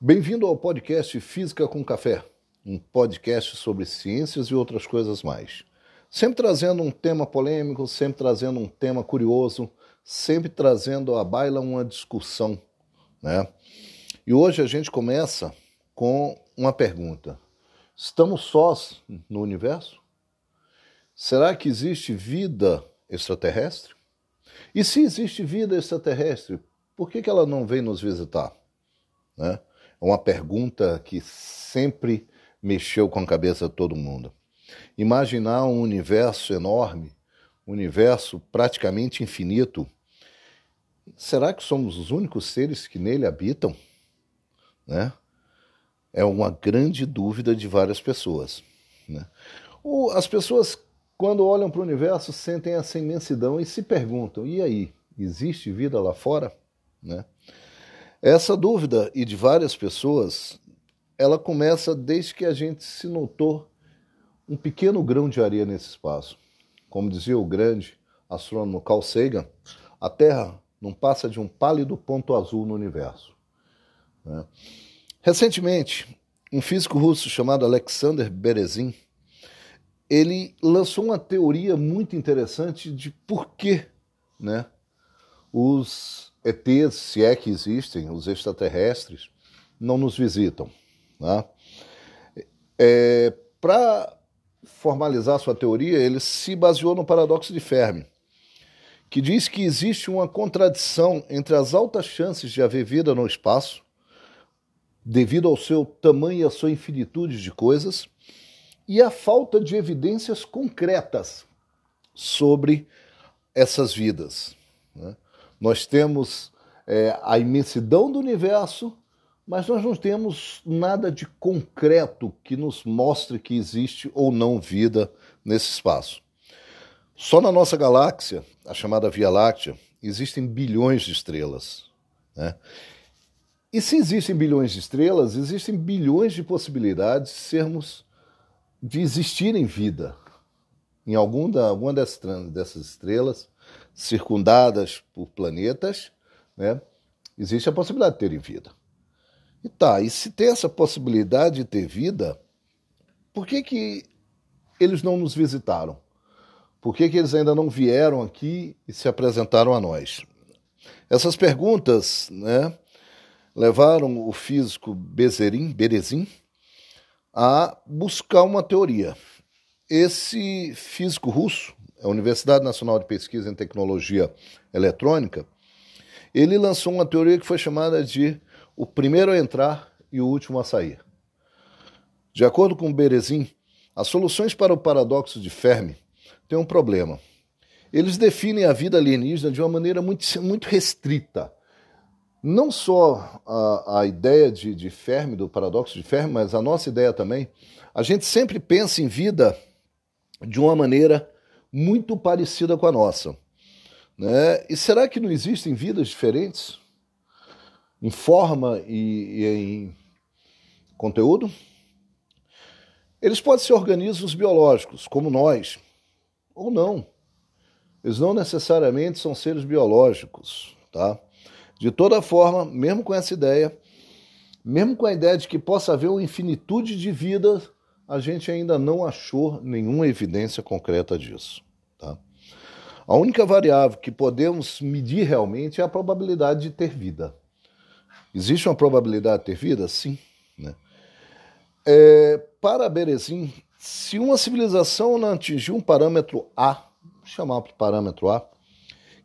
Bem-vindo ao podcast Física com Café, um podcast sobre ciências e outras coisas mais. Sempre trazendo um tema polêmico, sempre trazendo um tema curioso, sempre trazendo à baila uma discussão, né? E hoje a gente começa com uma pergunta: estamos sós no universo? Será que existe vida extraterrestre? E se existe vida extraterrestre, por que, que ela não vem nos visitar? Né? É uma pergunta que sempre mexeu com a cabeça de todo mundo. Imaginar um universo enorme, um universo praticamente infinito, será que somos os únicos seres que nele habitam? Né? É uma grande dúvida de várias pessoas. Né? As pessoas, quando olham para o universo, sentem essa imensidão e se perguntam: e aí, existe vida lá fora? Né? Essa dúvida, e de várias pessoas, ela começa desde que a gente se notou um pequeno grão de areia nesse espaço. Como dizia o grande astrônomo Carl Sagan, a Terra não passa de um pálido ponto azul no universo. Né? Recentemente, um físico russo chamado Alexander Berezin, ele lançou uma teoria muito interessante de por que né, os ETs, se é que existem, os extraterrestres, não nos visitam. Né? É, Para formalizar sua teoria, ele se baseou no paradoxo de Fermi, que diz que existe uma contradição entre as altas chances de haver vida no espaço, devido ao seu tamanho e à sua infinitude de coisas, e a falta de evidências concretas sobre essas vidas. Né? Nós temos é, a imensidão do universo, mas nós não temos nada de concreto que nos mostre que existe ou não vida nesse espaço. Só na nossa galáxia, a chamada Via Láctea, existem bilhões de estrelas. Né? E se existem bilhões de estrelas, existem bilhões de possibilidades de sermos, de existirem vida em algum da, alguma dessas, dessas estrelas circundadas por planetas, né, existe a possibilidade de terem vida. E tá, e se tem essa possibilidade de ter vida, por que, que eles não nos visitaram? Por que, que eles ainda não vieram aqui e se apresentaram a nós? Essas perguntas né, levaram o físico Bezerin, Berezin a buscar uma teoria. Esse físico russo, a Universidade Nacional de Pesquisa em Tecnologia Eletrônica, ele lançou uma teoria que foi chamada de o primeiro a entrar e o último a sair. De acordo com Berezin, as soluções para o paradoxo de Fermi têm um problema. Eles definem a vida alienígena de uma maneira muito, muito restrita. Não só a, a ideia de, de Fermi, do paradoxo de Fermi, mas a nossa ideia também. A gente sempre pensa em vida de uma maneira muito parecida com a nossa. Né? E será que não existem vidas diferentes? Em forma e, e em conteúdo? Eles podem ser organismos biológicos, como nós, ou não. Eles não necessariamente são seres biológicos, tá? De toda forma, mesmo com essa ideia, mesmo com a ideia de que possa haver uma infinitude de vidas, a gente ainda não achou nenhuma evidência concreta disso. Tá? A única variável que podemos medir realmente é a probabilidade de ter vida. Existe uma probabilidade de ter vida? Sim. Né? É, para Berezin, se uma civilização não atingir um parâmetro A, vou chamar de parâmetro A,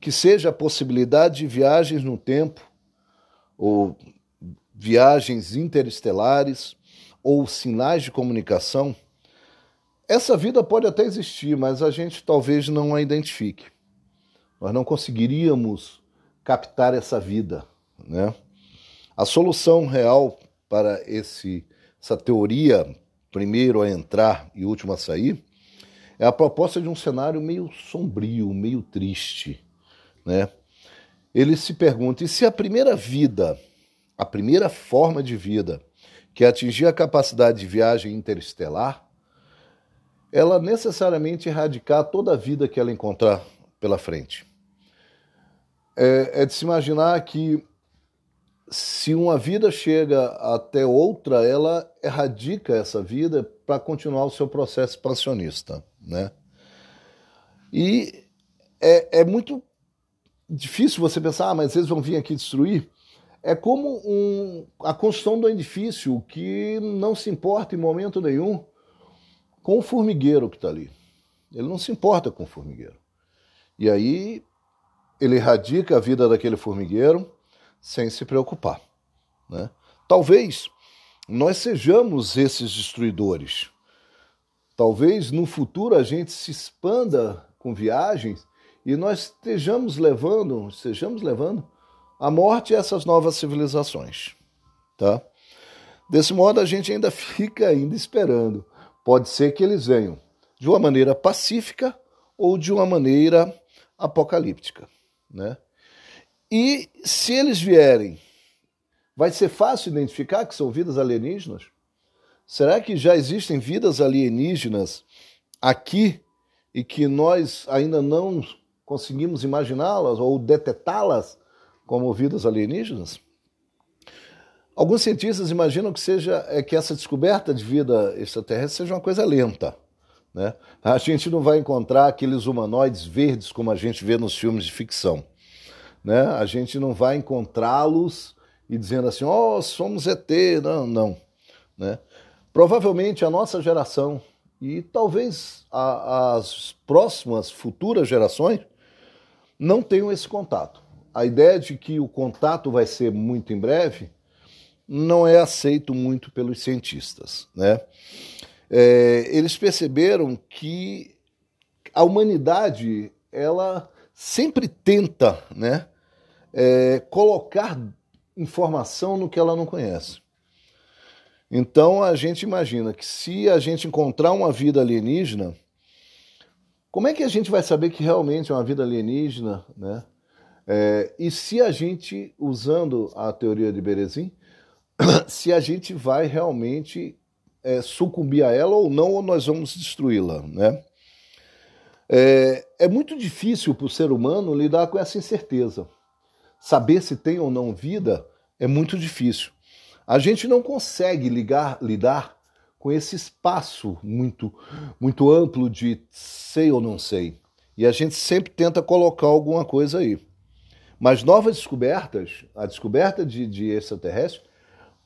que seja a possibilidade de viagens no tempo, ou viagens interestelares, ou sinais de comunicação, essa vida pode até existir, mas a gente talvez não a identifique. Nós não conseguiríamos captar essa vida, né? A solução real para esse, essa teoria, primeiro a entrar e último a sair, é a proposta de um cenário meio sombrio, meio triste, né? Ele se pergunta: e se a primeira vida, a primeira forma de vida, que atingir a capacidade de viagem interestelar, ela necessariamente erradicar toda a vida que ela encontrar pela frente. É, é de se imaginar que se uma vida chega até outra, ela erradica essa vida para continuar o seu processo expansionista, né? E é, é muito difícil você pensar, ah, mas eles vão vir aqui destruir. É como um, a construção do edifício que não se importa em momento nenhum com o formigueiro que está ali. Ele não se importa com o formigueiro. E aí ele erradica a vida daquele formigueiro sem se preocupar. Né? Talvez nós sejamos esses destruidores. Talvez no futuro a gente se expanda com viagens e nós estejamos levando, estejamos levando a morte a essas novas civilizações, tá? Desse modo a gente ainda fica ainda esperando. Pode ser que eles venham de uma maneira pacífica ou de uma maneira apocalíptica, né? E se eles vierem, vai ser fácil identificar que são vidas alienígenas? Será que já existem vidas alienígenas aqui e que nós ainda não conseguimos imaginá-las ou detetá-las como vidas alienígenas? Alguns cientistas imaginam que seja é, que essa descoberta de vida extraterrestre seja uma coisa lenta. Né? A gente não vai encontrar aqueles humanoides verdes como a gente vê nos filmes de ficção. Né? A gente não vai encontrá-los e dizendo assim, ó, oh, somos ET. Não, não. Né? Provavelmente a nossa geração e talvez a, as próximas futuras gerações não tenham esse contato. A ideia de que o contato vai ser muito em breve não é aceito muito pelos cientistas. Né? É, eles perceberam que a humanidade ela sempre tenta né, é, colocar informação no que ela não conhece. Então a gente imagina que se a gente encontrar uma vida alienígena, como é que a gente vai saber que realmente é uma vida alienígena, né? É, e se a gente, usando a teoria de Berezin, se a gente vai realmente é, sucumbir a ela ou não, ou nós vamos destruí-la, né? É, é muito difícil para o ser humano lidar com essa incerteza. Saber se tem ou não vida é muito difícil. A gente não consegue ligar, lidar com esse espaço muito, muito amplo de sei ou não sei. E a gente sempre tenta colocar alguma coisa aí. Mas novas descobertas, a descoberta de, de extraterrestre,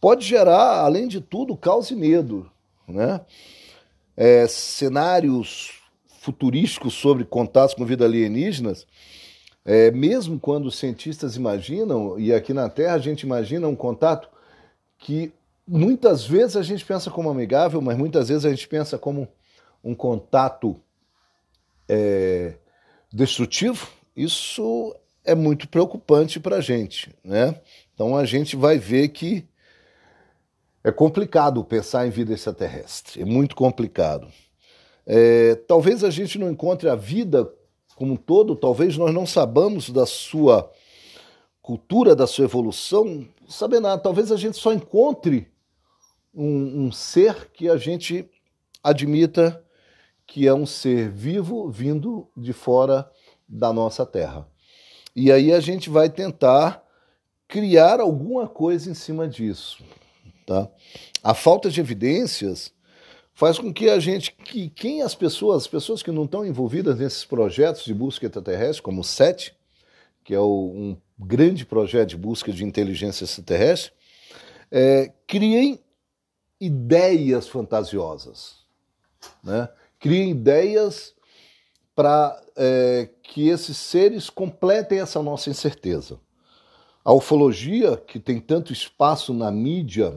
pode gerar, além de tudo, caos e medo. Né? É, cenários futurísticos sobre contatos com vida alienígenas, é, mesmo quando os cientistas imaginam, e aqui na Terra a gente imagina um contato que muitas vezes a gente pensa como amigável, mas muitas vezes a gente pensa como um contato é, destrutivo, isso é muito preocupante para a gente. Né? Então a gente vai ver que é complicado pensar em vida extraterrestre, é muito complicado. É, talvez a gente não encontre a vida como um todo, talvez nós não sabamos da sua cultura, da sua evolução, saber nada. Talvez a gente só encontre um, um ser que a gente admita que é um ser vivo vindo de fora da nossa terra. E aí a gente vai tentar criar alguma coisa em cima disso. Tá? A falta de evidências faz com que a gente, que quem as pessoas, as pessoas que não estão envolvidas nesses projetos de busca extraterrestre, como o SET, que é o, um grande projeto de busca de inteligência extraterrestre, é, criem ideias fantasiosas, né? criem ideias para é, que esses seres completem essa nossa incerteza. A ufologia, que tem tanto espaço na mídia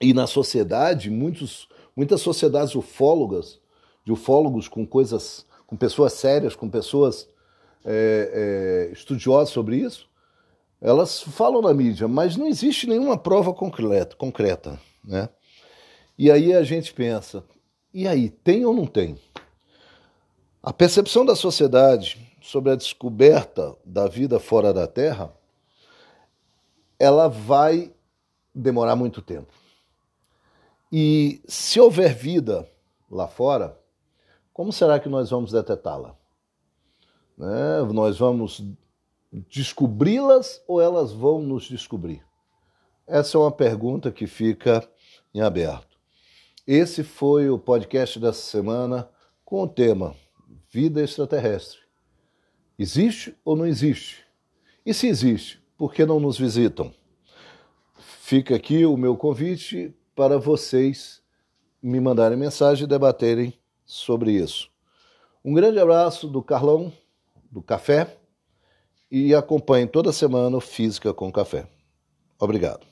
e na sociedade, muitos Muitas sociedades ufólogas, de ufólogos com coisas, com pessoas sérias, com pessoas é, é, estudiosas sobre isso, elas falam na mídia, mas não existe nenhuma prova concreta, concreta né? E aí a gente pensa, e aí, tem ou não tem? A percepção da sociedade sobre a descoberta da vida fora da Terra, ela vai demorar muito tempo. E se houver vida lá fora, como será que nós vamos detetá-la? Né? Nós vamos descobri-las ou elas vão nos descobrir? Essa é uma pergunta que fica em aberto. Esse foi o podcast dessa semana com o tema Vida Extraterrestre. Existe ou não existe? E se existe, por que não nos visitam? Fica aqui o meu convite para vocês me mandarem mensagem e debaterem sobre isso. Um grande abraço do Carlão, do Café, e acompanhe toda semana o Física com Café. Obrigado.